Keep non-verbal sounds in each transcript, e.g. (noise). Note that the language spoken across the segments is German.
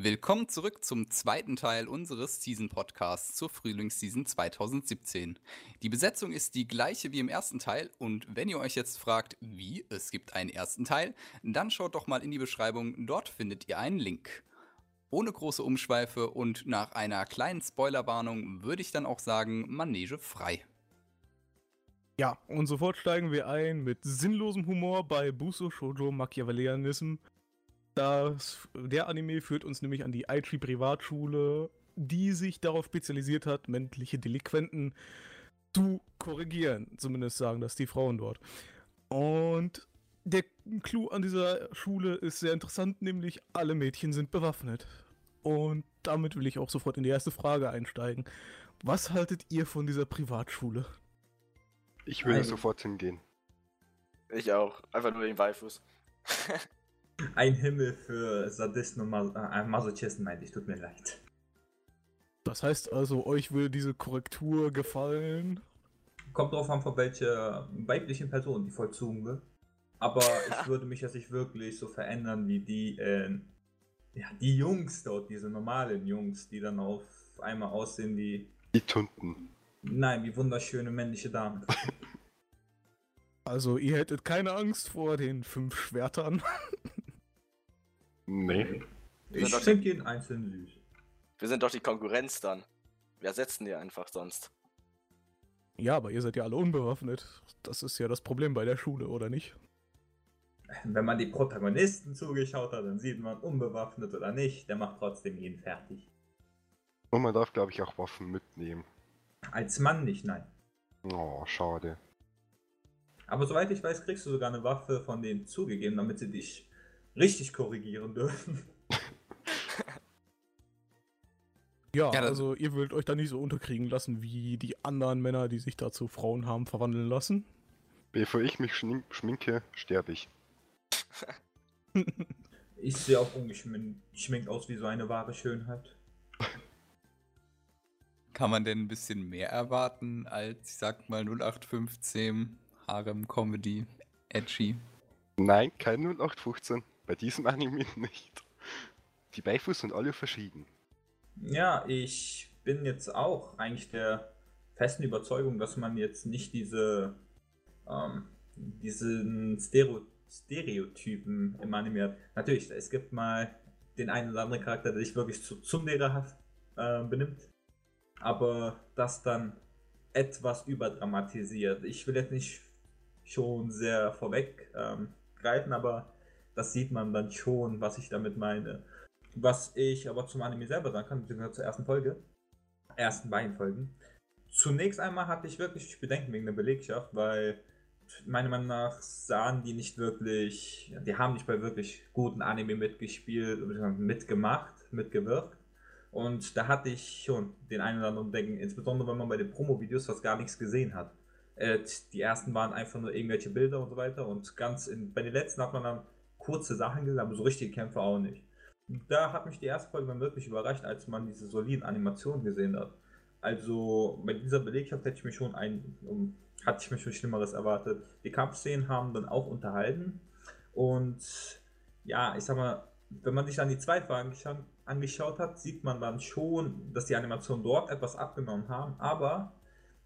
Willkommen zurück zum zweiten Teil unseres Season-Podcasts zur Frühlingsseason 2017. Die Besetzung ist die gleiche wie im ersten Teil und wenn ihr euch jetzt fragt, wie, es gibt einen ersten Teil, dann schaut doch mal in die Beschreibung, dort findet ihr einen Link. Ohne große Umschweife und nach einer kleinen Spoilerwarnung würde ich dann auch sagen, Manege frei. Ja, und sofort steigen wir ein mit sinnlosem Humor bei Buso Shoujo Machiavellianism. Das, der Anime führt uns nämlich an die Aichi Privatschule, die sich darauf spezialisiert hat, männliche Delinquenten zu korrigieren. Zumindest sagen das die Frauen dort. Und der Clou an dieser Schule ist sehr interessant, nämlich alle Mädchen sind bewaffnet. Und damit will ich auch sofort in die erste Frage einsteigen. Was haltet ihr von dieser Privatschule? Ich will sofort hingehen. Ich auch. Einfach nur den Waifus. (laughs) Ein Himmel für Sadisten und Mas äh, Masochisten, meinte ich, tut mir leid. Das heißt also, euch würde diese Korrektur gefallen? Kommt drauf an, von welcher weiblichen Person die vollzogen wird. Aber ich würde mich jetzt nicht wirklich so verändern wie die, äh, ja, die Jungs dort, diese normalen Jungs, die dann auf einmal aussehen wie. Die Tunten. Nein, wie wunderschöne männliche Damen. Also, ihr hättet keine Angst vor den fünf Schwertern. (laughs) Nee. Ich finde jeden einzeln süß. Wir sind doch die Konkurrenz dann. Wir ersetzen die einfach sonst. Ja, aber ihr seid ja alle unbewaffnet. Das ist ja das Problem bei der Schule, oder nicht? Wenn man die Protagonisten zugeschaut hat, dann sieht man, unbewaffnet oder nicht, der macht trotzdem jeden fertig. Und man darf, glaube ich, auch Waffen mitnehmen. Als Mann nicht, nein. Oh, schade. Aber soweit ich weiß, kriegst du sogar eine Waffe von denen zugegeben, damit sie dich richtig korrigieren dürfen. (laughs) Ja, Ja, also ihr würdet euch da nicht so unterkriegen lassen wie die anderen Männer, die sich da zu Frauen haben verwandeln lassen. Bevor ich mich schmin- schminke, sterbe ich. (laughs) Ich sehe auch ungeschminkt aus wie so eine wahre Schönheit. Kann man denn ein bisschen mehr erwarten als, ich sag mal, 0815 Harem Comedy Edgy? Nein, kein 0815. Bei diesem (laughs) Anime nicht. Die Beifus sind alle verschieden. Ja, ich bin jetzt auch eigentlich der festen Überzeugung, dass man jetzt nicht diese ähm, diesen Stereo Stereotypen im Anime hat. Natürlich, es gibt mal den einen oder anderen Charakter, der sich wirklich zu Tsundere äh, benimmt, aber das dann etwas überdramatisiert. Ich will jetzt nicht schon sehr vorweg ähm, greifen, aber das sieht man dann schon, was ich damit meine. Was ich aber zum Anime selber sagen kann, beziehungsweise zur ersten Folge, ersten beiden Folgen. Zunächst einmal hatte ich wirklich Bedenken wegen der Belegschaft, weil meiner Meinung nach sahen die nicht wirklich, die haben nicht bei wirklich guten Anime mitgespielt, mitgemacht, mitgewirkt. Und da hatte ich schon den einen oder anderen Denken, insbesondere wenn man bei den Promo-Videos fast gar nichts gesehen hat. Äh, die ersten waren einfach nur irgendwelche Bilder und so weiter und ganz in, bei den letzten hat man dann kurze Sachen gesehen, aber so richtige Kämpfe auch nicht. Da hat mich die erste Folge wirklich überrascht, als man diese soliden Animationen gesehen hat. Also bei dieser Belegschaft hätte ich mir schon ein, um, hatte ich mir schon Schlimmeres erwartet. Die Kampfszenen haben dann auch unterhalten und ja, ich sag mal, wenn man sich dann die zweite Folge angeschaut, hat, sieht man dann schon, dass die Animationen dort etwas abgenommen haben, aber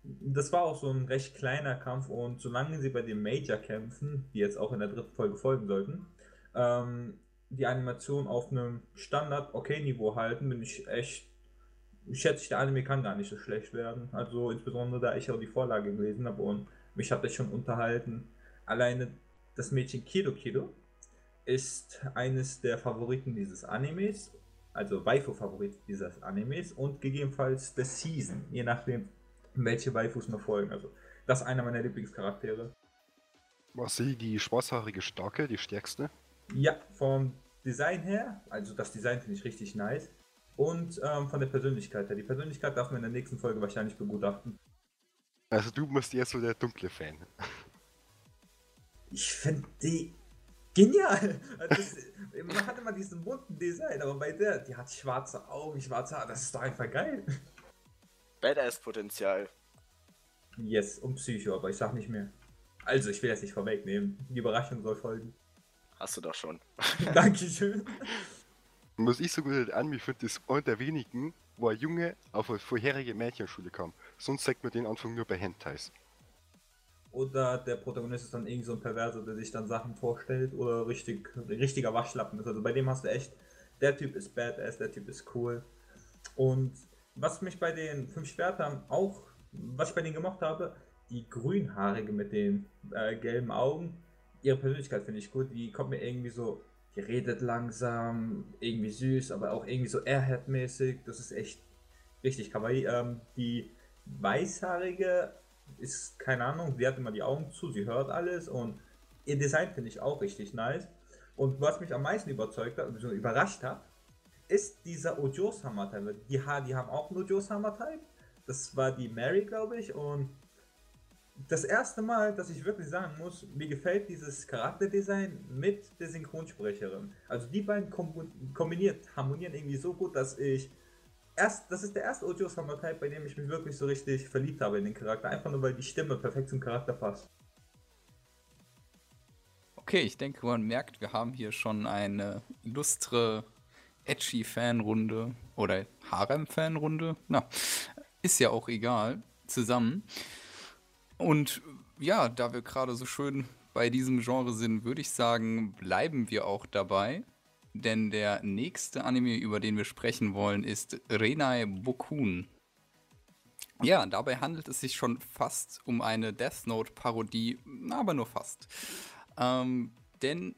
das war auch so ein recht kleiner Kampf und solange sie bei den Major-Kämpfen, die jetzt auch in der dritten Folge folgen sollten, ähm, die Animation auf einem Standard-Okay-Niveau halten, bin ich echt, schätze ich, der Anime kann gar nicht so schlecht werden. Also insbesondere, da ich auch die Vorlage gelesen habe und mich hat das schon unterhalten. Alleine das Mädchen Kido Kido ist eines der Favoriten dieses Animes, also Waifu-Favorit dieses Animes und gegebenenfalls der Season, je nachdem, welche Waifus mir folgen. Also, das ist einer meiner Lieblingscharaktere. War sie die schwarzhaarige Starke, die stärkste? Ja, vom Design her, also das Design finde ich richtig nice. Und ähm, von der Persönlichkeit her. Die Persönlichkeit darf man in der nächsten Folge wahrscheinlich begutachten. Also du bist eher so der dunkle Fan. Ich finde die genial. Also das, man hat immer diesen bunten Design, aber bei der, die hat schwarze Augen, schwarze Haare, das ist doch einfach geil. Badass-Potenzial. Yes, und Psycho, aber ich sag nicht mehr. Also, ich will das nicht vorwegnehmen. Die Überraschung soll folgen. Hast du doch schon. (laughs) Dankeschön. Was ich so gut an Anime finde, ist einer der wenigen, wo ein Junge auf eine vorherige Mädchenschule kam. Sonst sagt man den Anfang nur bei Hentais. Oder der Protagonist ist dann irgend so ein Perverser, der sich dann Sachen vorstellt oder richtig, richtiger Waschlappen ist. Also bei dem hast du echt, der Typ ist badass, der Typ ist cool. Und was mich bei den fünf Schwertern auch, was ich bei denen gemocht habe, die Grünhaarige mit den äh, gelben Augen, ihre Persönlichkeit finde ich gut. Die kommt mir irgendwie so, die redet langsam, irgendwie süß, aber auch irgendwie so Airhead-mäßig. Das ist echt richtig kawaii. Ähm, die Weißhaarige ist, keine Ahnung, sie hat immer die Augen zu, sie hört alles und ihr Design finde ich auch richtig nice. Und was mich am meisten überzeugt hat, also überrascht hat, ist dieser Ojos Hammer Type. Die, die haben auch einen Ojos Hammer Type. Das war die Mary, glaube ich. Und das erste Mal, dass ich wirklich sagen muss, mir gefällt dieses Charakterdesign mit der Synchronsprecherin. Also die beiden kombiniert harmonieren irgendwie so gut, dass ich erst, das ist der erste Ojo Type, bei dem ich mich wirklich so richtig verliebt habe in den Charakter. Einfach nur, weil die Stimme perfekt zum Charakter passt. Okay, ich denke, man merkt, wir haben hier schon eine illustre, edgy Fanrunde oder Harem-Fanrunde. Na, ist ja auch egal, zusammen. Und ja, da wir gerade so schön bei diesem Genre sind, würde ich sagen, bleiben wir auch dabei. Denn der nächste Anime, über den wir sprechen wollen, ist Renai Bokun. Ja, dabei handelt es sich schon fast um eine Death Note-Parodie, aber nur fast. Ähm, denn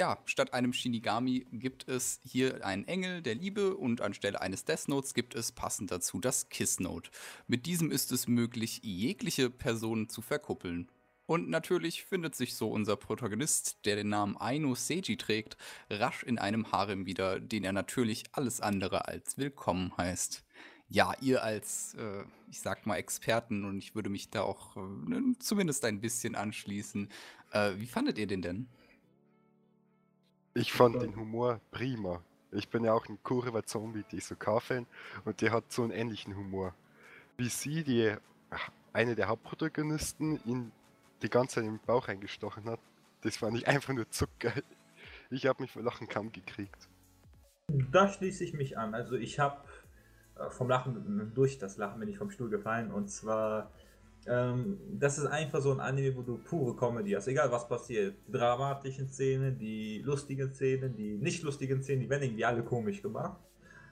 ja, statt einem Shinigami gibt es hier einen Engel der Liebe und anstelle eines Death Notes gibt es passend dazu das Kiss Note. Mit diesem ist es möglich, jegliche Person zu verkuppeln. Und natürlich findet sich so unser Protagonist, der den Namen Aino Seiji trägt, rasch in einem Harem wieder, den er natürlich alles andere als willkommen heißt. Ja, ihr als, äh, ich sag mal, Experten und ich würde mich da auch äh, zumindest ein bisschen anschließen. Äh, wie fandet ihr den denn? Ich fand den Humor prima. Ich bin ja auch ein Kurva Zombie, die so fan und der hat so einen ähnlichen Humor. Wie sie, die eine der Hauptprotagonisten, in die ganze Zeit in den Bauch eingestochen hat. Das fand ich einfach nur zuckgeil. Ich habe mich vor Lachen kaum gekriegt. Da schließe ich mich an. Also ich habe äh, vom Lachen, durch das Lachen bin ich vom Stuhl gefallen. Und zwar, ähm, das ist einfach so ein Anime, wo du pure Comedy hast. Egal was passiert. Die dramatischen Szenen, die lustigen Szenen, die nicht lustigen Szenen, die werden irgendwie alle komisch gemacht.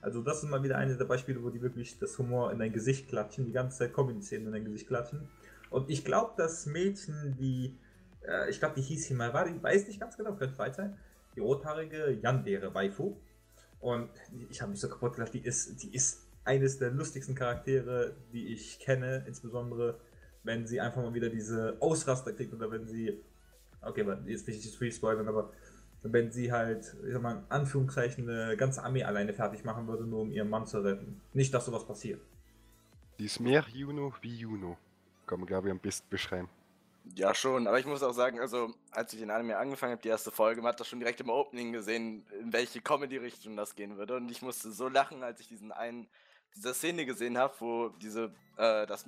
Also das ist mal wieder eine der Beispiele, wo die wirklich das Humor in dein Gesicht klatschen, die ganze Zeit Comedy-Szenen in dein Gesicht klatschen. Und ich glaube, das Mädchen, die, äh, ich glaube, die hieß Himawari, weiß nicht ganz genau, könnte weit sein, die rothaarige Yandere Waifu. Und ich habe mich so kaputt gelacht, die ist, die ist eines der lustigsten Charaktere, die ich kenne, insbesondere wenn sie einfach mal wieder diese Ausraster kriegt oder wenn sie, okay, jetzt will ich nicht zu spoilern, aber wenn sie halt, ich sag mal, in Anführungszeichen eine ganze Armee alleine fertig machen würde, nur um ihren Mann zu retten. Nicht, dass sowas passiert. Die ist mehr Juno wie Juno kann man, glaube ich, am besten beschreiben. Ja, schon, aber ich muss auch sagen, also, als ich den Anime angefangen habe, die erste Folge, man hat das schon direkt im Opening gesehen, in welche Comedy-Richtung das gehen würde. Und ich musste so lachen, als ich diesen einen, diese Szene gesehen habe, wo diese, äh, das,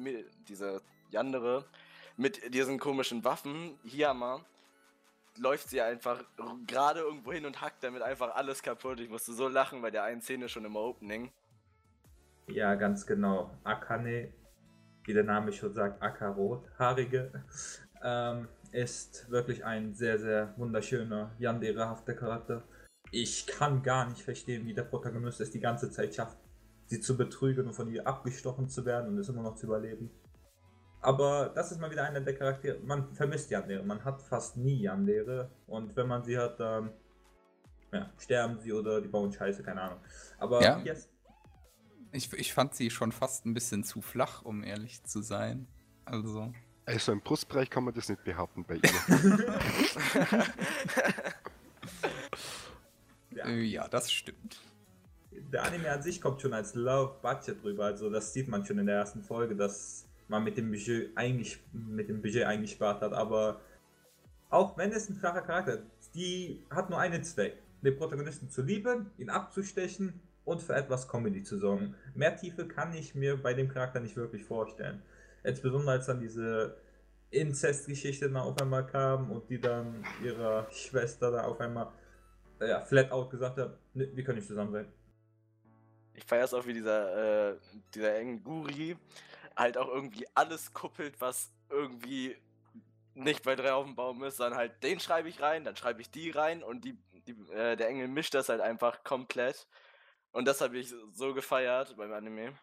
diese Yandere mit diesen komischen Waffen, Hiyama, läuft sie einfach gerade irgendwo hin und hackt damit einfach alles kaputt. Ich musste so lachen bei der einen Szene schon im Opening. Ja, ganz genau. Akane wie der Name schon sagt, Ackerrothaarige, ähm, ist wirklich ein sehr, sehr wunderschöner, yanderehafter Charakter. Ich kann gar nicht verstehen, wie der Protagonist es die ganze Zeit schafft, sie zu betrügen und von ihr abgestochen zu werden und es immer noch zu überleben. Aber das ist mal wieder einer der Charaktere, man vermisst Yandere, man hat fast nie Yandere und wenn man sie hat, dann ja, sterben sie oder die bauen Scheiße, keine Ahnung. Aber ja. jetzt ich, ich fand sie schon fast ein bisschen zu flach, um ehrlich zu sein. Also. Also im Brustbereich kann man das nicht behaupten bei ihr. (laughs) ja. Äh, ja, das stimmt. Der Anime an sich kommt schon als Love Budget drüber, also das sieht man schon in der ersten Folge, dass man mit dem Budget mit dem Budget eingespart hat, aber auch wenn es ein flacher Charakter ist, die hat nur einen Zweck, den Protagonisten zu lieben, ihn abzustechen und für etwas Comedy zu sorgen. Mehr Tiefe kann ich mir bei dem Charakter nicht wirklich vorstellen. Insbesondere als dann diese Inzestgeschichte dann auf einmal kam und die dann ihrer Schwester da auf einmal ja, flat out gesagt hat, ne, wir können nicht zusammen sein. Ich feiere es auch, wie dieser, äh, dieser Enguri halt auch irgendwie alles kuppelt, was irgendwie nicht bei drei auf dem Baum ist, sondern halt den schreibe ich rein, dann schreibe ich die rein und die, die äh, der Engel mischt das halt einfach komplett. Und das habe ich so gefeiert beim Anime.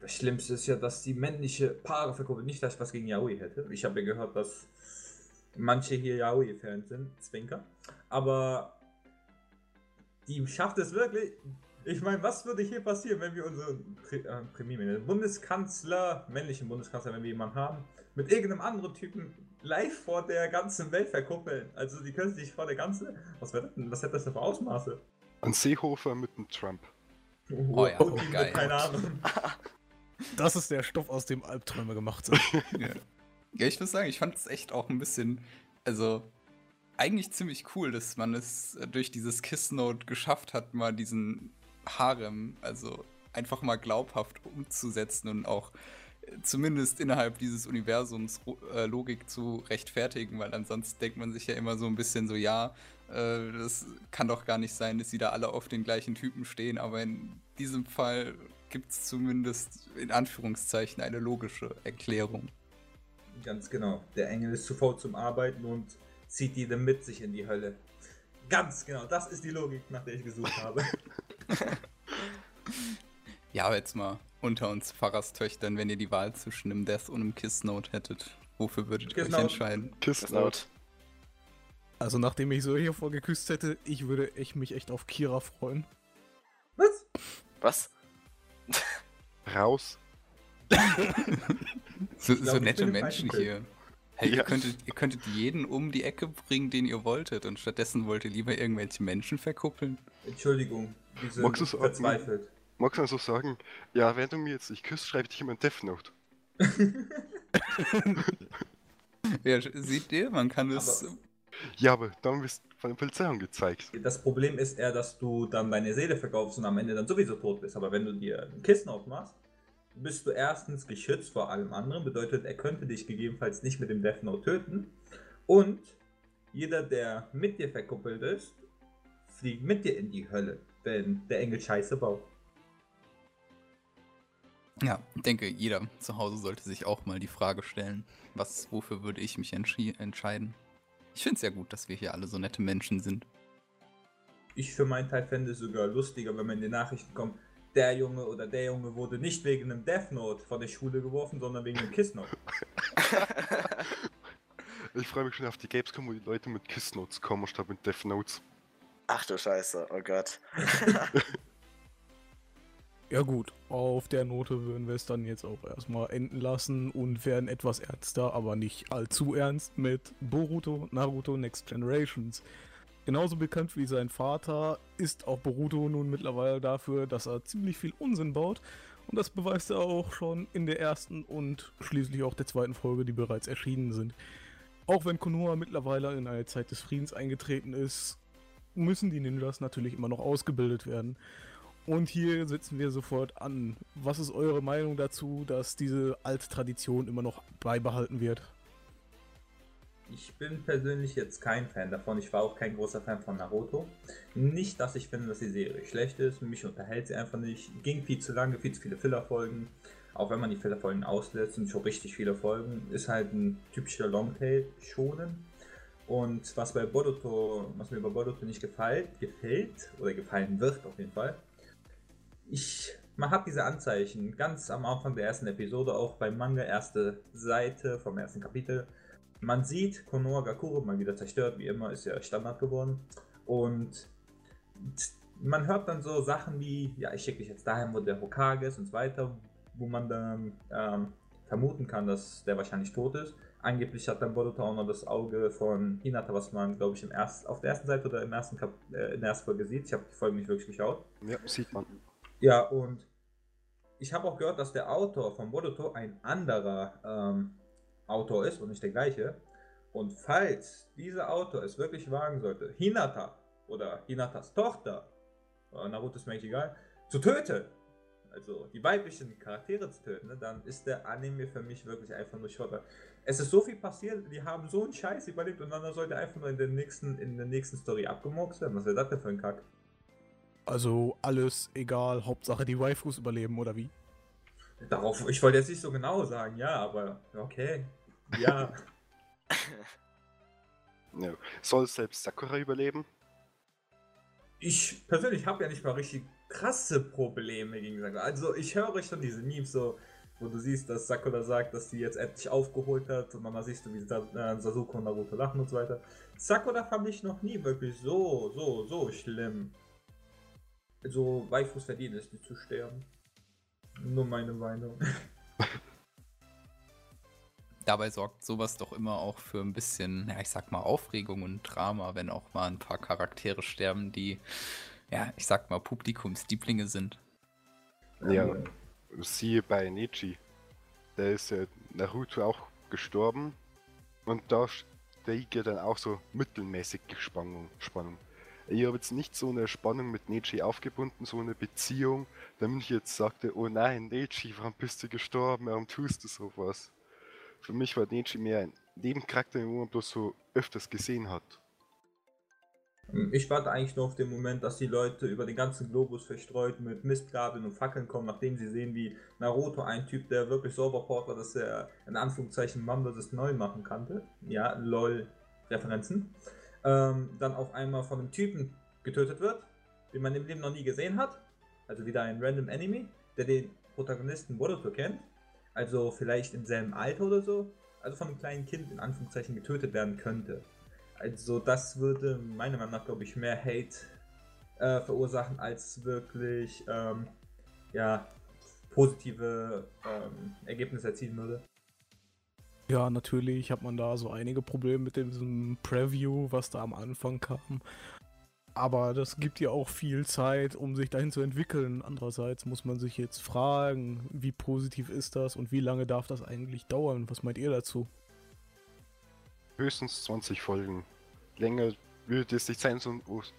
Das Schlimmste ist ja, dass die männliche Paare verkuppeln. Nicht, dass ich was gegen Yaoi hätte. Ich habe ja gehört, dass manche hier Yaoi-Fans sind. Zwinker. Aber die schafft es wirklich. Ich meine, was würde hier passieren, wenn wir unseren Pre äh, Premierminister, Bundeskanzler, männlichen Bundeskanzler, wenn wir jemanden haben, mit irgendeinem anderen Typen live vor der ganzen Welt verkuppeln? Also, die können sich vor der ganzen. Was, wär das denn? was hätte das denn für Ausmaße? Ein Seehofer mit einem Trump. Oh ja, die- geil. Keine Ahnung. (laughs) Das ist der Stoff, aus dem Albträume gemacht sind. (laughs) Ja. ja, ich muss sagen, ich fand es echt auch ein bisschen, also eigentlich ziemlich cool, dass man es äh, durch dieses Kiss Note geschafft hat, mal diesen Harem, also einfach mal glaubhaft umzusetzen und auch äh, zumindest innerhalb dieses Universums äh, Logik zu rechtfertigen, weil ansonsten denkt man sich ja immer so ein bisschen so, ja, äh, das kann doch gar nicht sein, dass sie da alle auf den gleichen Typen stehen, aber in diesem Fall gibt es zumindest in Anführungszeichen eine logische Erklärung. Ganz genau. Der Engel ist zu faul zum Arbeiten und zieht die dann mit sich in die Hölle. Ganz genau. Das ist die Logik, nach der ich gesucht habe. (laughs) (laughs) Ja, aber jetzt mal unter uns Pfarrerstöchtern, wenn ihr die Wahl zwischen einem Death und einem Kiss Note hättet, wofür würdet ihr euch entscheiden? Kiss Das Note. Note. Also nachdem ich so hier vorgeküsst hätte, ich würde echt mich echt auf Kira freuen. Was? Was? (laughs) Raus. So, Ich glaub, so ich nette Menschen hier. Hey, Ja. ihr, könntet, ihr könntet jeden um die Ecke bringen, den ihr wolltet, und stattdessen wollt ihr lieber irgendwelche Menschen verkuppeln. Entschuldigung. Die sind Magst verzweifelt. Magst du also sagen, ja, wenn du mir jetzt nicht küsst, schreibe ich dich immer ein Death Note. Ja, seht ihr, man kann es. Aber- Ja, aber dann wirst du von der Polizei angezeigt. Das Problem ist eher, dass du dann deine Seele verkaufst und am Ende dann sowieso tot bist. Aber wenn du dir ein Kissen aufmachst, bist du erstens geschützt vor allem anderen. Bedeutet, er könnte dich gegebenenfalls nicht mit dem Death Note töten. Und jeder, der mit dir verkuppelt ist, fliegt mit dir in die Hölle, wenn der Engel Scheiße baut. Ja, ich denke, jeder zu Hause sollte sich auch mal die Frage stellen, was, wofür würde ich mich entscheiden? Ich finde es ja gut, dass wir hier alle so nette Menschen sind. Ich für meinen Teil fände es sogar lustiger, wenn man in den Nachrichten kommt, der Junge oder der Junge wurde nicht wegen einem Death Note von der Schule geworfen, sondern wegen einem Kiss Note. (laughs) Ich freue mich schon auf die Gamescom, wo die Leute mit Kiss Notes kommen statt mit Death Notes. Ach du Scheiße, oh Gott. (laughs) Ja gut, auf der Note würden wir es dann jetzt auch erstmal enden lassen und werden etwas ernster, aber nicht allzu ernst mit Boruto, Naruto Next Generations. Genauso bekannt wie sein Vater ist auch Boruto nun mittlerweile dafür, dass er ziemlich viel Unsinn baut. Und das beweist er auch schon in der ersten und schließlich auch der zweiten Folge, die bereits erschienen sind. Auch wenn Konoha mittlerweile in eine Zeit des Friedens eingetreten ist, müssen die Ninjas natürlich immer noch ausgebildet werden. Und hier setzen wir sofort an. Was ist eure Meinung dazu, dass diese alte Tradition immer noch beibehalten wird? Ich bin persönlich jetzt kein Fan davon. Ich war auch kein großer Fan von Naruto. Nicht, dass ich finde, dass die Serie schlecht ist. Mich unterhält sie einfach nicht. Ging viel zu lange, viel zu viele Fillerfolgen. Auch wenn man die Fillerfolgen auslässt, sind schon richtig viele Folgen. Ist halt ein typischer Longtail schonen. Und was bei Boruto, was mir bei Boruto nicht gefällt, gefällt oder gefallen wird auf jeden Fall, ich, man hat diese Anzeichen ganz am Anfang der ersten Episode, auch beim Manga, erste Seite vom ersten Kapitel. Man sieht Konoha Gakuro mal wieder zerstört, wie immer, ist ja Standard geworden. Und man hört dann so Sachen wie, ja, ich schicke dich jetzt dahin, wo der Hokage ist und so weiter, wo man dann ähm, vermuten kann, dass der wahrscheinlich tot ist. Angeblich hat dann Boruto auch noch das Auge von Hinata, was man, glaube ich, im erst, auf der ersten Seite oder im ersten Kap äh, in der ersten Folge sieht. Ich habe die Folge nicht wirklich geschaut. Ja, sieht man. Ja, und ich habe auch gehört, dass der Autor von Boruto ein anderer ähm, Autor ist und nicht der gleiche. Und falls dieser Autor es wirklich wagen sollte, Hinata oder Hinatas Tochter, äh, Naruto ist mir eigentlich egal, zu töten, also die weiblichen Charaktere zu töten, ne, dann ist der Anime für mich wirklich einfach nur Schotter. Es ist so viel passiert, die haben so einen Scheiß überlebt und dann sollte einfach nur in der nächsten, in der nächsten Story abgemurkst werden. Was wäre das denn für ein Kack? Also alles egal, Hauptsache die Waifus überleben, oder wie? Darauf, ich wollte jetzt nicht so genau sagen, ja, aber okay. Ja. (laughs) Ja. Soll selbst Sakura überleben? ich persönlich habe ja nicht mal richtig krasse Probleme gegen Sakura. Also ich höre schon diese Memes so, wo du siehst, dass Sakura sagt, dass sie jetzt endlich aufgeholt hat und dann siehst du, wie äh, Sasuke und Naruto lachen und so weiter. Sakura fand ich noch nie wirklich so, so, so schlimm. Also Waifus verdient es nicht zu sterben. Nur meine Meinung. (laughs) Dabei sorgt sowas doch immer auch für ein bisschen, ja, ich sag mal, Aufregung und Drama, wenn auch mal ein paar Charaktere sterben, die, ja, ich sag mal, Publikumslieblinge sind. Ja, siehe bei Neji. Da ist ja Naruto auch gestorben und da steigt ja dann auch so mittelmäßig Spannung. Spannung. Ich habe jetzt nicht so eine Spannung mit Neji aufgebunden, so eine Beziehung, damit ich jetzt sagte, oh nein, Neji, warum bist du gestorben, warum tust du sowas? Für mich war Neji mehr ein Nebencharakter, den man bloß so öfters gesehen hat. Ich warte eigentlich nur auf den Moment, dass die Leute über den ganzen Globus verstreut mit Mistgabeln und Fackeln kommen, nachdem sie sehen, wie Naruto, ein Typ, der wirklich so overpowered war, dass er in Anführungszeichen Mamba das neu machen kannte. Ja, lol, Referenzen. Ähm, dann auf einmal von einem Typen getötet wird, den man im Leben noch nie gesehen hat. Also wieder ein random Enemy, der den Protagonisten Boruto kennt also vielleicht im selben Alter oder so, also von einem kleinen Kind in Anführungszeichen getötet werden könnte. Also das würde meiner Meinung nach, glaube ich, mehr Hate äh, verursachen, als wirklich ähm, ja, positive ähm, Ergebnisse erzielen würde. Ja, natürlich hat man da so einige Probleme mit diesem Preview, was da am Anfang kam. Aber das gibt ja auch viel Zeit, um sich dahin zu entwickeln. Andererseits muss man sich jetzt fragen, wie positiv ist das und wie lange darf das eigentlich dauern? Was meint ihr dazu? Höchstens 20 Folgen. Länger würde es nicht sein,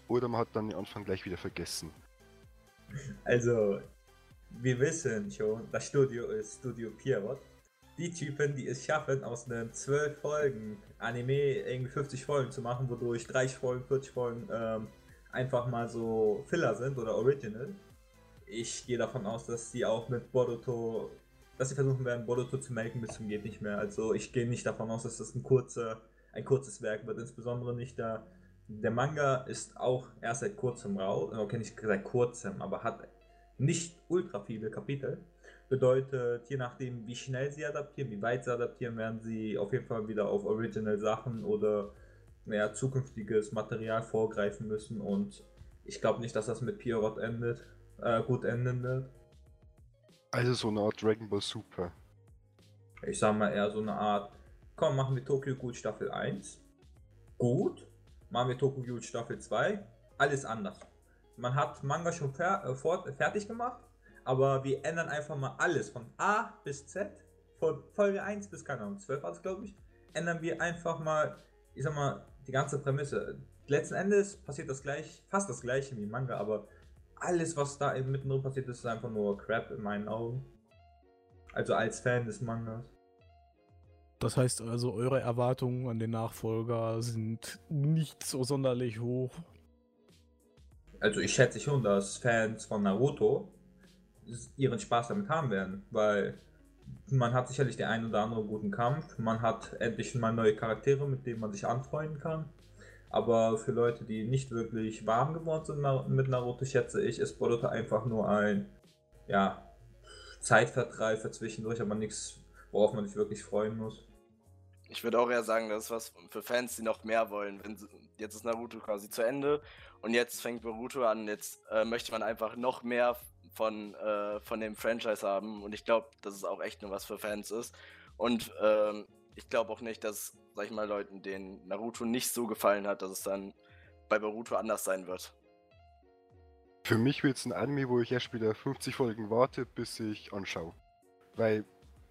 oder man hat dann den Anfang gleich wieder vergessen. Also, wir wissen schon, das Studio ist Studio Pierrot. Die Typen, die es schaffen, aus einem 12 Folgen Anime irgendwie 50 Folgen zu machen, wodurch 30 Folgen, 40 Folgen ähm, einfach mal so Filler sind oder Original. Ich gehe davon aus, dass sie auch mit Boruto, dass sie versuchen werden, Boruto zu melken bis zum geht nicht mehr. Also ich gehe nicht davon aus, dass das ein, kurzer, ein kurzes Werk wird, insbesondere nicht da. Der Manga ist auch erst seit kurzem raus, okay, nicht seit kurzem, aber hat nicht ultra viele Kapitel. Bedeutet, je nachdem, wie schnell sie adaptieren, wie weit sie adaptieren, werden sie auf jeden Fall wieder auf Original Sachen oder mehr zukünftiges Material vorgreifen müssen und ich glaube nicht, dass das mit Pierrot endet, äh, gut enden wird. Also so eine Art Dragon Ball Super. Ich sag mal eher so eine Art, komm, machen wir Tokyo Ghoul Staffel 1. Gut. Machen wir Tokyo Ghoul Staffel 2. Alles anders. Man hat Manga schon fer äh, fort, fertig gemacht, aber wir ändern einfach mal alles von A bis Z, von Folge 1 bis, keine Ahnung, 12 war es glaube ich, ändern wir einfach mal, ich sag mal, die ganze Prämisse. Letzten Endes passiert das gleich, fast das gleiche wie Manga, aber alles, was da eben mittendrin passiert, ist einfach nur Crap in meinen Augen. Also als Fan des Mangas. Das heißt also, eure Erwartungen an den Nachfolger sind nicht so sonderlich hoch. Also ich schätze schon, dass Fans von Naruto ihren Spaß damit haben werden, weil man hat sicherlich den einen oder anderen guten Kampf. Man hat endlich mal neue Charaktere, mit denen man sich anfreunden kann. Aber für Leute, die nicht wirklich warm geworden sind mit Naruto, schätze ich, ist Boruto einfach nur ein ja, Zeitvertreib für zwischendurch, aber nichts, worauf man sich wirklich freuen muss. Ich würde auch eher sagen, das ist was für Fans, die noch mehr wollen. Wenn, jetzt ist Naruto quasi zu Ende und jetzt fängt Boruto an. Jetzt äh, möchte man einfach noch mehr von, äh, von dem Franchise haben. Und ich glaube, dass es auch echt nur was für Fans ist. Und ähm, ich glaube auch nicht, dass, sag ich mal, Leuten, denen Naruto nicht so gefallen hat, dass es dann bei Naruto anders sein wird. Für mich wird es ein Anime, wo ich erst wieder 50 Folgen warte, bis ich anschaue. Weil,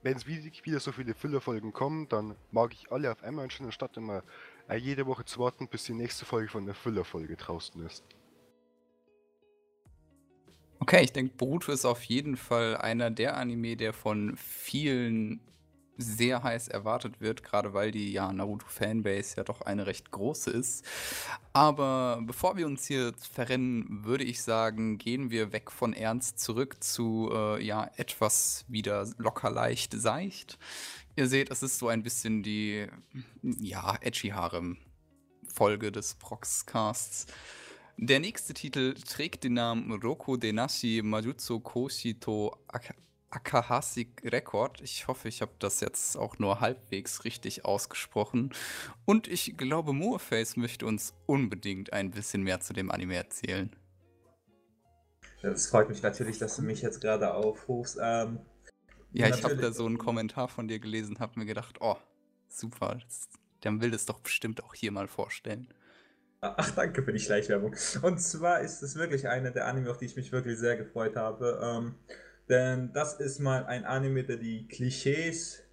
wenn es wieder so viele Füllerfolgen kommen, dann mag ich alle auf einmal anschauen, anstatt immer äh, jede Woche zu warten, bis die nächste Folge von der Füllerfolge draußen ist. Okay, ich denke, Boruto ist auf jeden Fall einer der Anime, der von vielen sehr heiß erwartet wird, gerade weil die ja Naruto-Fanbase ja doch eine recht große ist. Aber bevor wir uns hier verrennen, würde ich sagen, gehen wir weg von Ernst zurück zu äh, ja etwas wieder locker leicht seicht. Ihr seht, es ist so ein bisschen die ja edgy Harem Folge des Proxcasts. Der nächste Titel trägt den Namen Roko Denashi Majutsu Koshito Akahasi Record. Ich hoffe, ich habe das jetzt auch nur halbwegs richtig ausgesprochen. Und ich glaube, Moorface möchte uns unbedingt ein bisschen mehr zu dem Anime erzählen. Das freut mich natürlich, dass du mich jetzt gerade aufrufst. Ähm, ja, ich habe da so einen Kommentar von dir gelesen, habe mir gedacht, oh, super, der will das doch bestimmt auch hier mal vorstellen. Ach, danke für die Schleichwerbung. Und zwar ist es wirklich einer der Anime, auf die ich mich wirklich sehr gefreut habe. Ähm, denn das ist mal ein Anime, der die Klischees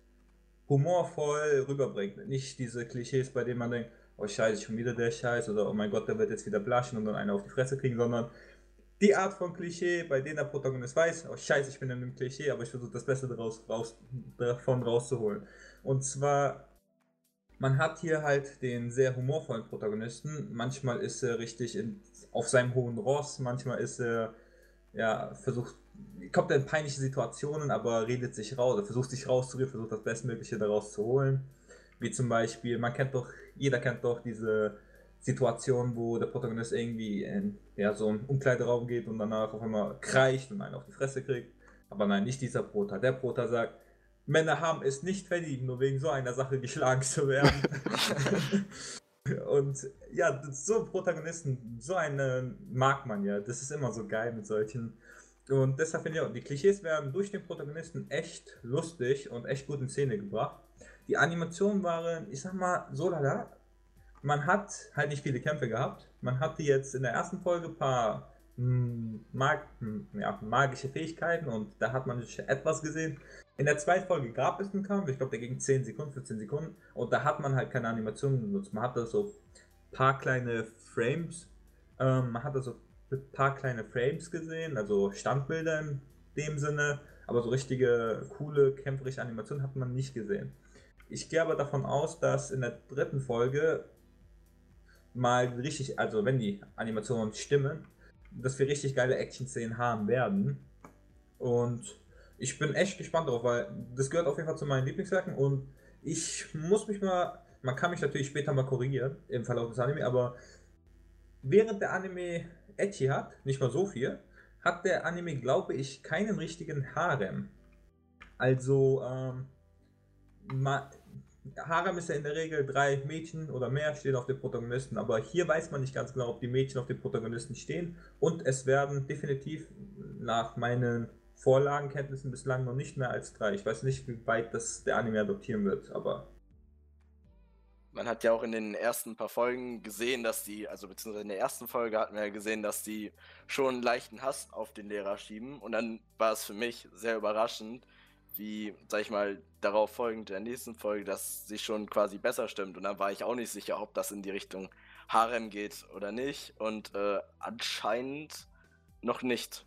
humorvoll rüberbringt. Nicht diese Klischees, bei denen man denkt, oh scheiße, schon wieder der Scheiß oder oh mein Gott, der wird jetzt wieder blaschen und dann einer auf die Fresse kriegen, sondern die Art von Klischee, bei denen der Protagonist weiß, oh scheiße, ich bin in einem Klischee, aber ich versuche das Beste daraus, raus, davon rauszuholen. Und zwar man hat hier halt den sehr humorvollen Protagonisten. Manchmal ist er richtig in, auf seinem hohen Ross, manchmal ist er, ja, versucht, kommt er in peinliche Situationen, aber redet sich raus, er versucht sich rauszureden, versucht das Bestmögliche daraus zu holen. Wie zum Beispiel, man kennt doch, jeder kennt doch diese Situation, wo der Protagonist irgendwie in ja, so einen Umkleideraum geht und danach auf einmal kreicht und einen auf die Fresse kriegt. Aber nein, nicht dieser Prota. Der Prota sagt, Männer haben es nicht verdient, nur wegen so einer Sache geschlagen zu werden. (laughs) Und ja, so Protagonisten, so einen mag man ja. Das ist immer so geil mit solchen. Und deshalb finde ich auch, die Klischees werden durch den Protagonisten echt lustig und echt gut in Szene gebracht. Die Animationen waren, ich sag mal, so lala. Man hat halt nicht viele Kämpfe gehabt. Man hatte jetzt in der ersten Folge ein paar mag, ja, magische Fähigkeiten und da hat man etwas gesehen. In der zweiten Folge gab es einen Kampf, ich glaube, der ging 10 Sekunden, 15 Sekunden. Und da hat man halt keine Animationen benutzt. Man hatte so ein paar kleine Frames. Ähm, man hatte so ein paar kleine Frames gesehen, also Standbilder in dem Sinne. Aber so richtige, coole, kämpferische Animationen hat man nicht gesehen. Ich gehe aber davon aus, dass in der dritten Folge mal richtig, also wenn die Animationen stimmen, dass wir richtig geile Action-Szenen haben werden. Und ich bin echt gespannt drauf, weil das gehört auf jeden Fall zu meinen Lieblingswerken und ich muss mich mal, man kann mich natürlich später mal korrigieren im Verlauf des Anime, aber während der Anime Echi hat, nicht mal so viel, hat der Anime, glaube ich, keinen richtigen Harem. Also, ähm, Harem ist ja in der Regel drei Mädchen oder mehr stehen auf den Protagonisten, aber hier weiß man nicht ganz genau, ob die Mädchen auf den Protagonisten stehen und es werden definitiv nach meinen Vorlagenkenntnissen bislang noch nicht mehr als drei. Ich weiß nicht, wie weit das der Anime adoptieren wird, aber. Man hat ja auch in den ersten paar Folgen gesehen, dass die, also beziehungsweise in der ersten Folge hatten wir ja gesehen, dass die schon leichten Hass auf den Lehrer schieben. Und dann war es für mich sehr überraschend, wie, sag ich mal, darauf folgend der nächsten Folge, dass sie schon quasi besser stimmt. Und dann war ich auch nicht sicher, ob das in die Richtung Harem geht oder nicht. Und äh, anscheinend noch nicht.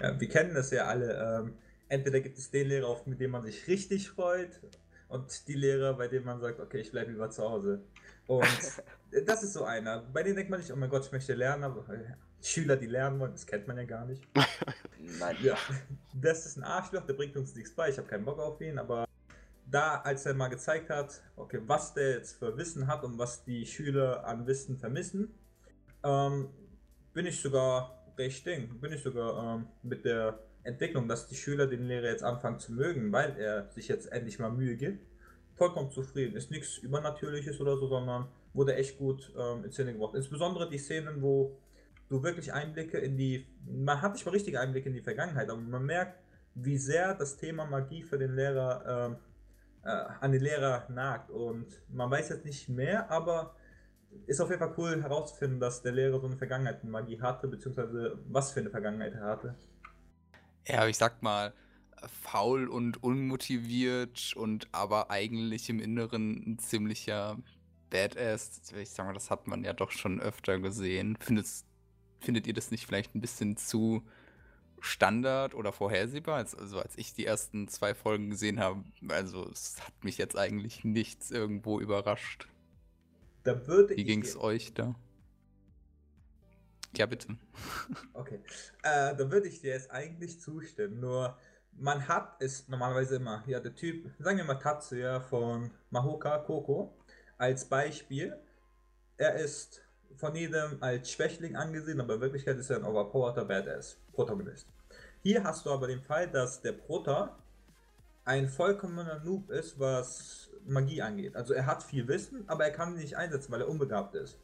Ja, wir kennen das ja alle. Ähm, entweder gibt es den Lehrer, auf mit dem man sich richtig freut, und die Lehrer, bei denen man sagt, okay, ich bleibe lieber zu Hause. Und (laughs) das ist so einer. Bei denen denkt man nicht, oh mein Gott, ich möchte lernen, aber äh, Schüler, die lernen wollen, das kennt man ja gar nicht. (laughs) Nein. Ja, (laughs) das ist ein Arschloch, der bringt uns nichts bei, ich habe keinen Bock auf ihn, aber da, als er mal gezeigt hat, okay, was der jetzt für Wissen hat und was die Schüler an Wissen vermissen, ähm, bin ich sogar recht Ding. Bin ich sogar ähm, mit der Entwicklung, dass die Schüler den Lehrer jetzt anfangen zu mögen, weil er sich jetzt endlich mal Mühe gibt. Vollkommen zufrieden. Ist nichts Übernatürliches oder so, sondern wurde echt gut ähm, in Szene gebracht. Insbesondere die Szenen, wo du wirklich Einblicke in die. Man hat nicht mal richtige Einblicke in die Vergangenheit, aber man merkt, wie sehr das Thema Magie für den Lehrer ähm, äh, an den Lehrer nagt. Und man weiß jetzt nicht mehr, aber ist auf jeden Fall cool herauszufinden, dass der Lehrer so eine Vergangenheit in Magie hatte, beziehungsweise was für eine Vergangenheit er hatte. Ja, ich sag mal, faul und unmotiviert und aber eigentlich im Inneren ein ziemlicher Badass. Ich sag mal, das hat man ja doch schon öfter gesehen. Findet, findet ihr das nicht vielleicht ein bisschen zu Standard oder vorhersehbar. Also als ich die ersten zwei Folgen gesehen habe, also es hat mich jetzt eigentlich nichts irgendwo überrascht. Da würde Wie ging es euch da? Ja, bitte. (laughs) Okay. Äh, da würde ich dir jetzt eigentlich zustimmen. Nur man hat es normalerweise immer. Ja, der Typ, sagen wir mal Tatsuya von Mahoka Koko als Beispiel. Er ist von jedem als Schwächling angesehen, aber in Wirklichkeit ist er ein overpowerter Badass Protagonist. Hier hast du aber den Fall, dass der Prota ein vollkommener Noob ist, was Magie angeht. Also er hat viel Wissen, aber er kann ihn nicht einsetzen, weil er unbegabt ist.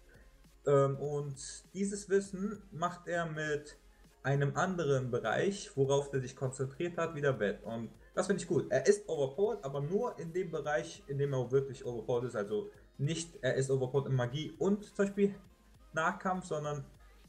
Ähm, und dieses Wissen macht er mit einem anderen Bereich, worauf er sich konzentriert hat, wieder wett. Und das finde ich gut. Er ist overpowered, aber nur in dem Bereich, in dem er wirklich overpowered ist. Also nicht, er ist overpowered in Magie und zum Beispiel Nahkampf, sondern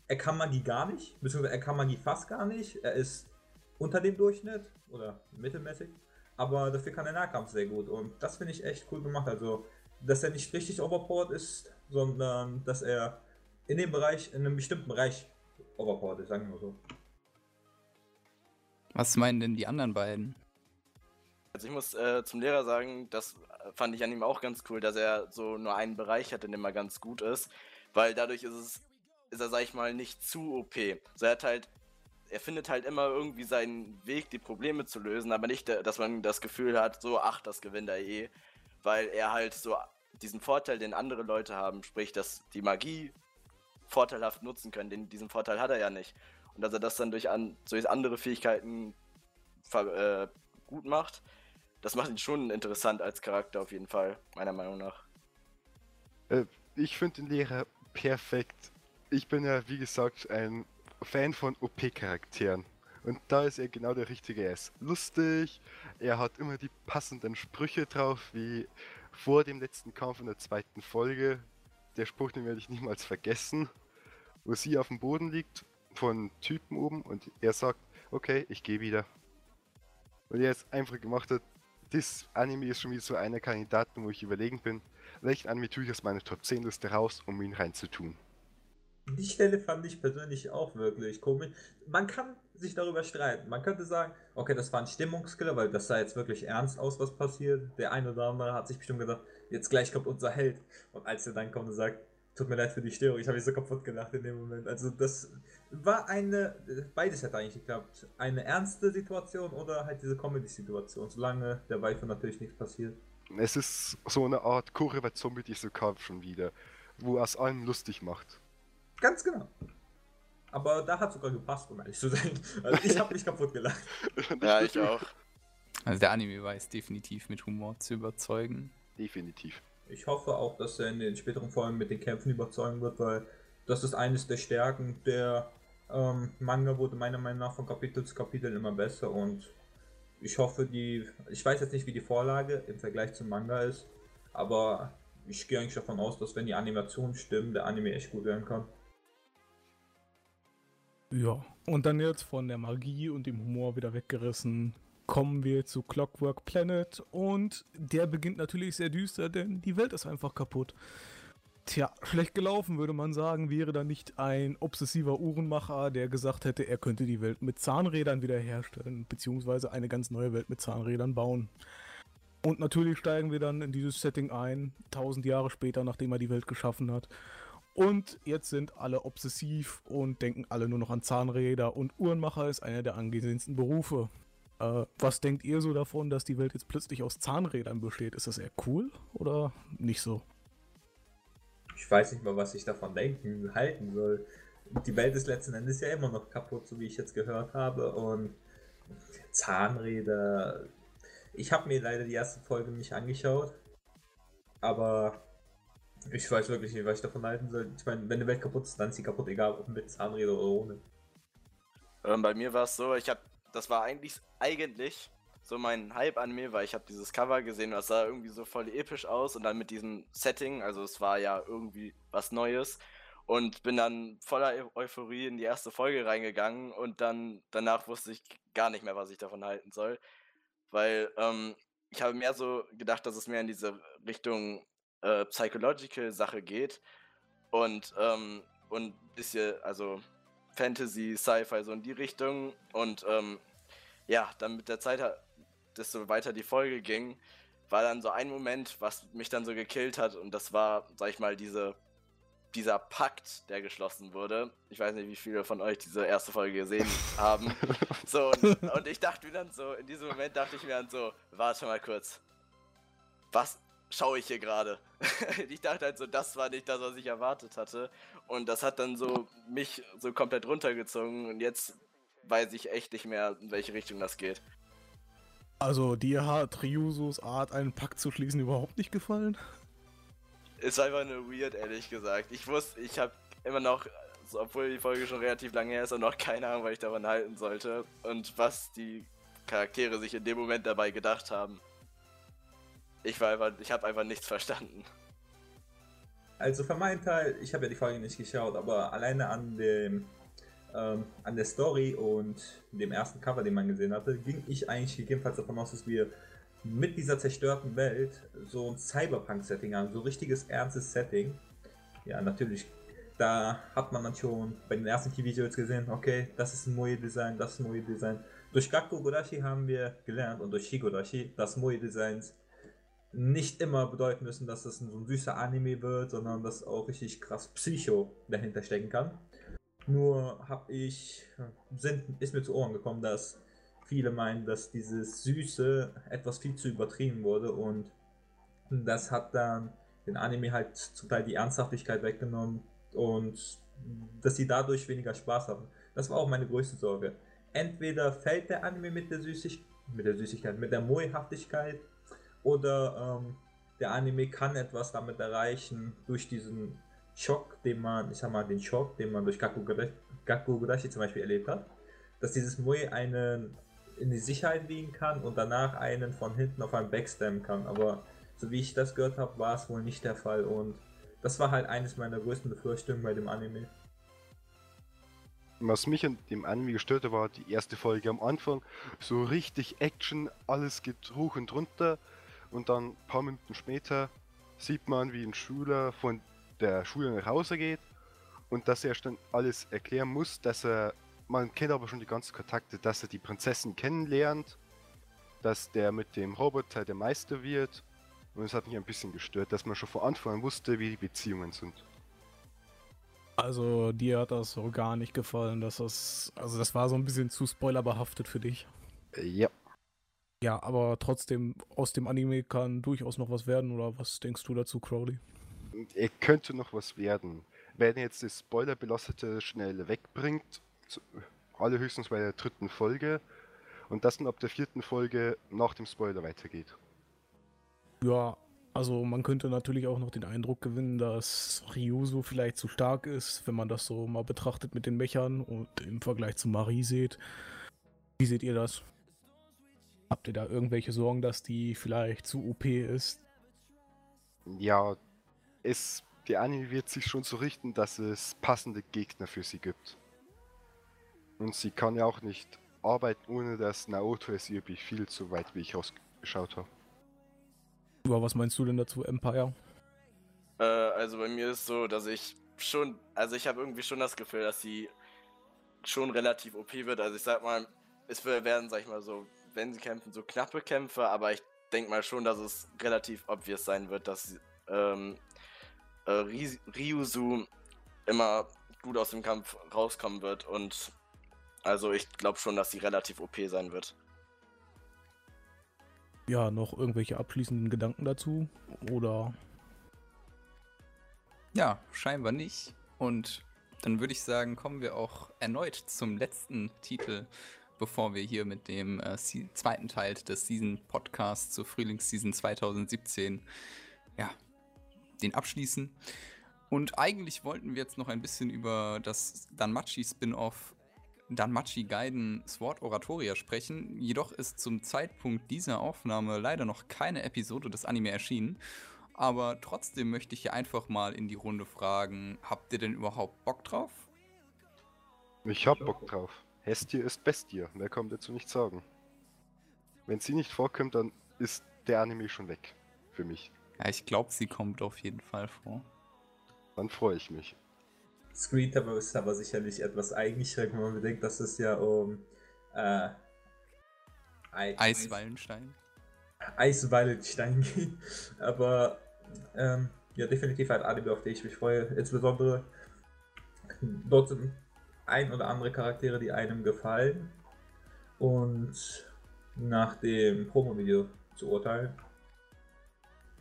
er kann Magie gar nicht, beziehungsweise er kann Magie fast gar nicht. Er ist unter dem Durchschnitt oder mittelmäßig, aber dafür kann er Nahkampf sehr gut. Und das finde ich echt cool gemacht. Also, dass er nicht richtig overpowered ist, sondern dass er in dem Bereich, in einem bestimmten Bereich overpowered ist, sagen wir mal so. Was meinen denn die anderen beiden? Also ich muss äh, zum Lehrer sagen, das fand ich an ihm auch ganz cool, dass er so nur einen Bereich hat, in dem er ganz gut ist, weil dadurch ist es, ist er, sag ich mal, nicht zu OP. So er hat halt, er findet halt immer irgendwie seinen Weg, die Probleme zu lösen, aber nicht, äh, dass man das Gefühl hat, so, ach, das gewinnt er eh, weil er halt so diesen Vorteil, den andere Leute haben, sprich, dass die Magie vorteilhaft nutzen können, den, diesen Vorteil hat er ja nicht. Und dass er das dann durch, an, durch andere Fähigkeiten äh, gut macht, das macht ihn schon interessant als Charakter auf jeden Fall, meiner Meinung nach. Ich finde den Lehrer perfekt. Ich bin ja, wie gesagt, ein Fan von OP-Charakteren. Und da ist er genau der Richtige. Er ist lustig, er hat immer die passenden Sprüche drauf, wie vor dem letzten Kampf in der zweiten Folge. Der Spruch, den werde ich niemals vergessen, wo sie auf dem Boden liegt, von Typen oben, und er sagt, okay, ich gehe wieder. Und er es einfach gemacht hat, das Anime ist schon wieder so einer Kandidaten, wo ich überlegen bin, welchen Anime tue ich aus meiner Top 10 Liste raus, um ihn reinzutun. Die Stelle fand ich persönlich auch wirklich komisch. Man kann sich darüber streiten. Man könnte sagen, okay, das war ein Stimmungskiller, weil das sah jetzt wirklich ernst aus, was passiert. Der eine oder andere hat sich bestimmt gedacht, jetzt gleich kommt unser Held. Und als er dann kommt und sagt, tut mir leid für die Störung, ich habe mich so kaputt gelacht in dem Moment. Also das war eine, beides hat eigentlich geklappt. Eine ernste Situation oder halt diese Comedy-Situation, solange der Waifu natürlich nichts passiert. Es ist so eine Art Kurve Zombie dieser Kampf schon wieder, wo er aus allem lustig macht. Ganz genau. Aber da hat sogar gepasst, um ehrlich zu sein. Also ich habe mich kaputt gelacht. (laughs) Ja, ich auch. Also der Anime weiß definitiv mit Humor zu überzeugen. Definitiv. Ich hoffe auch, dass er in den späteren Folgen mit den Kämpfen überzeugen wird, weil das ist eines der Stärken. Der ähm, Manga wurde meiner Meinung nach von Kapitel zu Kapitel immer besser und ich hoffe, die. Ich weiß jetzt nicht, wie die Vorlage im Vergleich zum Manga ist, aber ich gehe eigentlich davon aus, dass wenn die Animationen stimmen, der Anime echt gut werden kann. Ja, und dann jetzt von der Magie und dem Humor wieder weggerissen, kommen wir zu Clockwork Planet und der beginnt natürlich sehr düster, denn die Welt ist einfach kaputt. Tja, schlecht gelaufen würde man sagen, wäre da nicht ein obsessiver Uhrenmacher, der gesagt hätte, er könnte die Welt mit Zahnrädern wiederherstellen, beziehungsweise eine ganz neue Welt mit Zahnrädern bauen. Und natürlich steigen wir dann in dieses Setting ein, tausend Jahre später, nachdem er die Welt geschaffen hat. Und jetzt sind alle obsessiv und denken alle nur noch an Zahnräder und Uhrenmacher ist einer der angesehensten Berufe. Äh, was denkt ihr so davon, dass die Welt jetzt plötzlich aus Zahnrädern besteht? Ist das eher cool oder nicht so? Ich weiß nicht mal, was ich davon denken, halten soll. Die Welt ist letzten Endes ja immer noch kaputt, so wie ich jetzt gehört habe. Und Zahnräder. Ich habe mir leider die erste Folge nicht angeschaut. Aber ich weiß wirklich nicht, was ich davon halten soll. Ich meine, wenn die Welt kaputt ist, dann ist sie kaputt, egal ob mit Zahnräder oder ohne. Ähm, bei mir war es so, ich hab, das war eigentlich, eigentlich so mein Hype an mir, weil ich habe dieses Cover gesehen, das sah irgendwie so voll episch aus und dann mit diesem Setting, also es war ja irgendwie was Neues und bin dann voller Eu Euphorie in die erste Folge reingegangen und dann danach wusste ich gar nicht mehr, was ich davon halten soll, weil ähm, ich habe mehr so gedacht, dass es mehr in diese Richtung äh, Psychological Sache geht und ähm, und bisschen, also Fantasy, Sci-Fi, so in die Richtung. Und ähm, ja, dann mit der Zeit, desto weiter die Folge ging, war dann so ein Moment, was mich dann so gekillt hat. Und das war, sag ich mal, diese, dieser Pakt, der geschlossen wurde. Ich weiß nicht, wie viele von euch diese erste Folge gesehen (laughs) haben. So, und, (laughs) und ich dachte mir dann so, in diesem Moment dachte ich mir dann so, warte mal kurz. Was schaue ich hier gerade? (laughs) ich dachte halt so, das war nicht das, was ich erwartet hatte. Und das hat dann so mich so komplett runtergezogen. Und jetzt weiß ich echt nicht mehr, in welche Richtung das geht. Also dir hat Ryusos Art, einen Pakt zu schließen, überhaupt nicht gefallen? Ist einfach nur weird, ehrlich gesagt. Ich wusste, ich habe immer noch, obwohl die Folge schon relativ lange her ist, auch noch keine Ahnung, was ich daran halten sollte. Und was die Charaktere sich in dem Moment dabei gedacht haben. Ich war einfach, ich habe einfach nichts verstanden. Also für meinen Teil, ich habe ja die Folge nicht geschaut, aber alleine an dem ähm, an der Story und dem ersten Cover, den man gesehen hatte, ging ich eigentlich gegebenenfalls davon aus, dass wir mit dieser zerstörten Welt so ein Cyberpunk-Setting haben, so ein richtiges ernstes Setting. Ja, natürlich, da hat man dann schon bei den ersten Key-Videos gesehen, okay, das ist ein Moe-Design, das ist ein Moe-Design. Durch Gakko Godashi haben wir gelernt und durch Shigodashi, dass Moe-Designs nicht immer bedeuten müssen, dass es so ein süßer Anime wird, sondern dass auch richtig krass Psycho dahinter stecken kann. Nur habe ich, sind, ist mir zu Ohren gekommen, dass viele meinen, dass dieses Süße etwas viel zu übertrieben wurde und das hat dann den Anime halt zum Teil die Ernsthaftigkeit weggenommen und dass sie dadurch weniger Spaß haben. Das war auch meine größte Sorge. Entweder fällt der Anime mit der, Süßig mit der Süßigkeit, mit der Moe-Haftigkeit oder ähm, der Anime kann etwas damit erreichen durch diesen Schock, den man, ich sag mal, den Schock, den man durch Gakugurashi zum Beispiel erlebt hat, dass dieses Mui einen in die Sicherheit wiegen kann und danach einen von hinten auf einen backstammen kann. Aber so wie ich das gehört habe, war es wohl nicht der Fall und das war halt eines meiner größten Befürchtungen bei dem Anime. Was mich an dem Anime gestört hat, war die erste Folge am Anfang. So richtig Action, alles geht hoch und runter. Und dann ein paar Minuten später sieht man, wie ein Schüler von der Schule nach Hause geht und dass er dann alles erklären muss, dass er, man kennt aber schon die ganzen Kontakte, dass er die Prinzessin kennenlernt, dass der mit dem Roboter der Meister wird und es hat mich ein bisschen gestört, dass man schon von Anfang an wusste, wie die Beziehungen sind. Also dir hat das so gar nicht gefallen, dass das, also das war so ein bisschen zu spoilerbehaftet für dich. Äh, ja. Ja, aber trotzdem aus dem Anime kann durchaus noch was werden oder was denkst du dazu, Crowley? Er könnte noch was werden. Wenn er jetzt das Spoiler-Belastete schnell wegbringt, allerhöchstens bei der dritten Folge, und das dann ab der vierten Folge nach dem Spoiler weitergeht. Ja, also man könnte natürlich auch noch den Eindruck gewinnen, dass Ryuso vielleicht zu stark ist, wenn man das so mal betrachtet mit den Mechern und im Vergleich zu Marie seht. Wie seht ihr das? Habt ihr da irgendwelche Sorgen, dass die vielleicht zu OP ist? Ja, es, der Anime wird sich schon so richten, dass es passende Gegner für sie gibt. Und sie kann ja auch nicht arbeiten, ohne dass Naoto es ihr viel zu weit, wie ich rausgeschaut habe. Aber was meinst du denn dazu, Empire? Äh, also bei mir ist so, dass ich schon, also ich habe irgendwie schon das Gefühl, dass sie schon relativ OP wird. Also ich sag mal, es werden, sag ich mal so, wenn sie kämpfen, so knappe Kämpfe, aber ich denke mal schon, dass es relativ obvious sein wird, dass ähm, äh, Ryuzu immer gut aus dem Kampf rauskommen wird und also ich glaube schon, dass sie relativ OP sein wird. Ja, noch irgendwelche abschließenden Gedanken dazu? Oder? Ja, scheinbar nicht. Und dann würde ich sagen, kommen wir auch erneut zum letzten Titel, bevor wir hier mit dem äh, zweiten Teil des Season Podcasts zur Frühlingsseason 2017 ja, den abschließen. Und eigentlich wollten wir jetzt noch ein bisschen über das Danmachi-Spin-Off Danmachi Gaiden Sword Oratoria sprechen. Jedoch ist zum Zeitpunkt dieser Aufnahme leider noch keine Episode des Anime erschienen. Aber trotzdem möchte ich hier einfach mal in die Runde fragen, habt ihr denn überhaupt Bock drauf? Ich hab Bock drauf. Hestie ist Bestie, mehr kann dazu nicht sagen. Wenn sie nicht vorkommt, dann ist der Anime schon weg. Für mich. Ja, ich glaube, sie kommt auf jeden Fall vor. Dann freue ich mich. Screen ist aber sicherlich etwas eingeschränkt, wenn man bedenkt, dass es ja um äh, Eiswallenstein. Eiswallenstein geht. Aber ähm, ja, definitiv ein Anime, auf den ich mich freue. Insbesondere dort sind ein oder andere Charaktere, die einem gefallen. Und nach dem Promo-Video zu urteilen,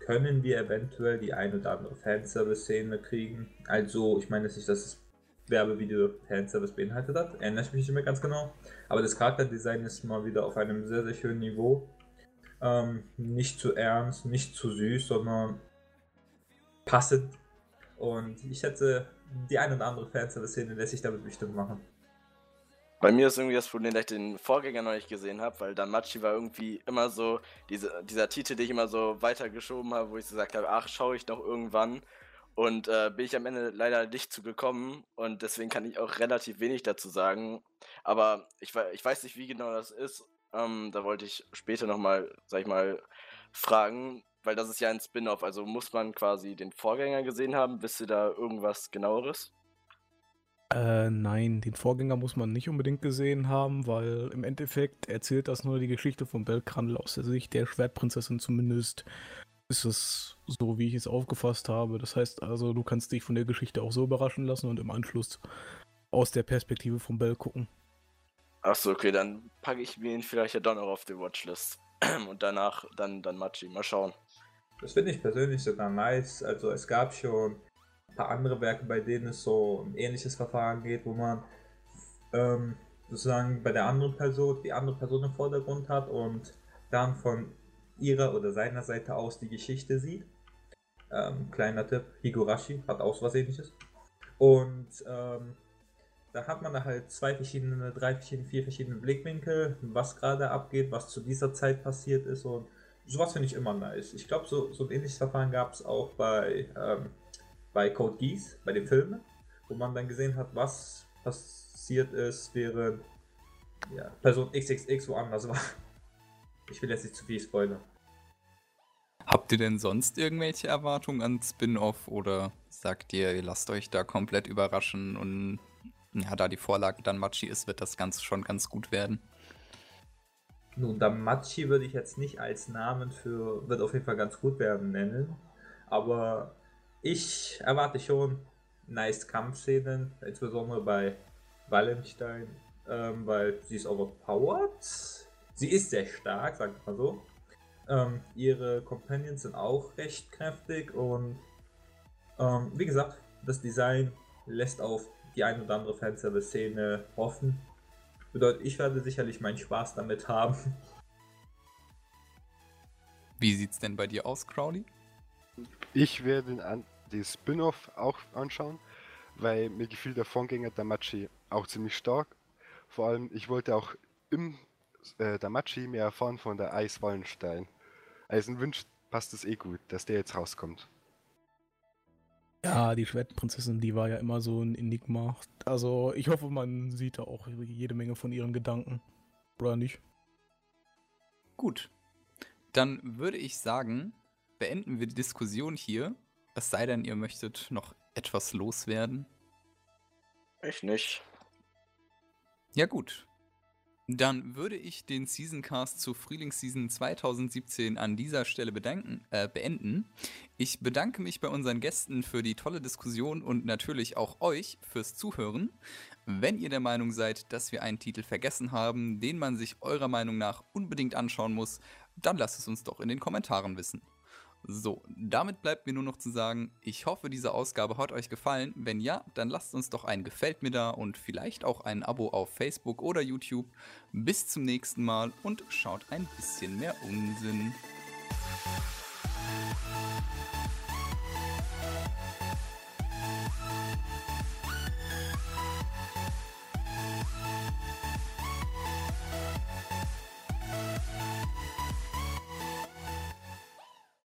können wir eventuell die ein oder andere Fanservice-Szene kriegen. Also, ich meine jetzt nicht, dass das Werbevideo Fanservice beinhaltet hat, erinnere ich mich nicht mehr ganz genau. Aber das Charakterdesign ist mal wieder auf einem sehr, sehr schönen Niveau. Ähm, nicht zu ernst, nicht zu süß, sondern passend. Und ich hätte die ein oder andere Fanservice-Szene lässt sich damit bestimmt machen. Bei mir ist irgendwie das Problem, dass ich den Vorgänger noch nicht gesehen habe, weil Damachi war irgendwie immer so diese, dieser Titel, den ich immer so weitergeschoben habe, wo ich gesagt habe, ach, schaue ich doch irgendwann. Und äh, bin ich am Ende leider nicht zu gekommen und deswegen kann ich auch relativ wenig dazu sagen. Aber ich, ich weiß nicht, wie genau das ist. Ähm, da wollte ich später nochmal, sag ich mal, fragen, weil das ist ja ein Spin-off. Also muss man quasi den Vorgänger gesehen haben? Wisst ihr da irgendwas genaueres? Äh, nein, den Vorgänger muss man nicht unbedingt gesehen haben, weil im Endeffekt erzählt das nur die Geschichte von Belkrandl aus der Sicht der Schwertprinzessin zumindest. Ist es so, wie ich es aufgefasst habe. Das heißt also, du kannst dich von der Geschichte auch so überraschen lassen und im Anschluss aus der Perspektive von Bell gucken. Achso, okay, dann packe ich mir ihn vielleicht ja doch noch auf die Watchlist. (clears throat) und danach dann, dann Machi. Mal schauen. Das finde ich persönlich sogar nice. Also es gab schon ein paar andere Werke, bei denen es so ein ähnliches Verfahren geht, wo man ähm, sozusagen bei der anderen Person die andere Person im Vordergrund hat und dann von ihrer oder seiner Seite aus die Geschichte sieht. Ähm, kleiner Tipp, Higurashi hat auch was ähnliches. Und ähm, da hat man da halt zwei verschiedene, drei verschiedene, vier verschiedene Blickwinkel, was gerade abgeht, was zu dieser Zeit passiert ist und sowas finde ich immer nice. Ich glaube, so, so ein ähnliches Verfahren gab es auch bei ähm, bei Code Geass, bei den Filmen, wo man dann gesehen hat, was passiert ist, während ja, Person XXX woanders war. (laughs) Ich will jetzt nicht zu viel spoilern. Habt ihr denn sonst irgendwelche Erwartungen an Spin-off oder sagt ihr, ihr lasst euch da komplett überraschen und ja, da die Vorlage dann Machi ist, wird das Ganze schon ganz gut werden? Nun, Damachi würde ich jetzt nicht als Namen für, wird auf jeden Fall ganz gut werden nennen, aber ich erwarte schon nice Kampfszenen, insbesondere bei Wallenstein, ähm, weil sie ist overpowered. Sie ist sehr stark, wir mal so. Ähm, ihre Companions sind auch recht kräftig und ähm, wie gesagt, das Design lässt auf die ein oder andere Fanservice-Szene hoffen. Bedeutet, ich werde sicherlich meinen Spaß damit haben. Wie sieht's denn bei dir aus, Crowley? Ich werde den, an den Spin-off auch anschauen, weil mir gefiel der Vorgänger Damachi auch ziemlich stark. Vor allem, ich wollte auch im äh, Damachi mehr erfahren von der Eis Wallenstein. Also Wünsch passt es eh gut, dass der jetzt rauskommt. Ja, die Schwertprinzessin, die war ja immer so ein Enigma. Also ich hoffe, man sieht da auch jede Menge von ihren Gedanken. Oder nicht? Gut. Dann würde ich sagen, beenden wir die Diskussion hier. Es sei denn, ihr möchtet noch etwas loswerden. Ich nicht. Ja gut. Dann würde ich den Seasoncast zur Frühlingsseason 2017 an dieser Stelle bedanken, äh, beenden. Ich bedanke mich bei unseren Gästen für die tolle Diskussion und natürlich auch euch fürs Zuhören. Wenn ihr der Meinung seid, dass wir einen Titel vergessen haben, den man sich eurer Meinung nach unbedingt anschauen muss, dann lasst es uns doch in den Kommentaren wissen. So, damit bleibt mir nur noch zu sagen, ich hoffe, diese Ausgabe hat euch gefallen. Wenn ja, dann lasst uns doch ein Gefällt mir da und vielleicht auch ein Abo auf Facebook oder YouTube. Bis zum nächsten Mal und schaut ein bisschen mehr Unsinn.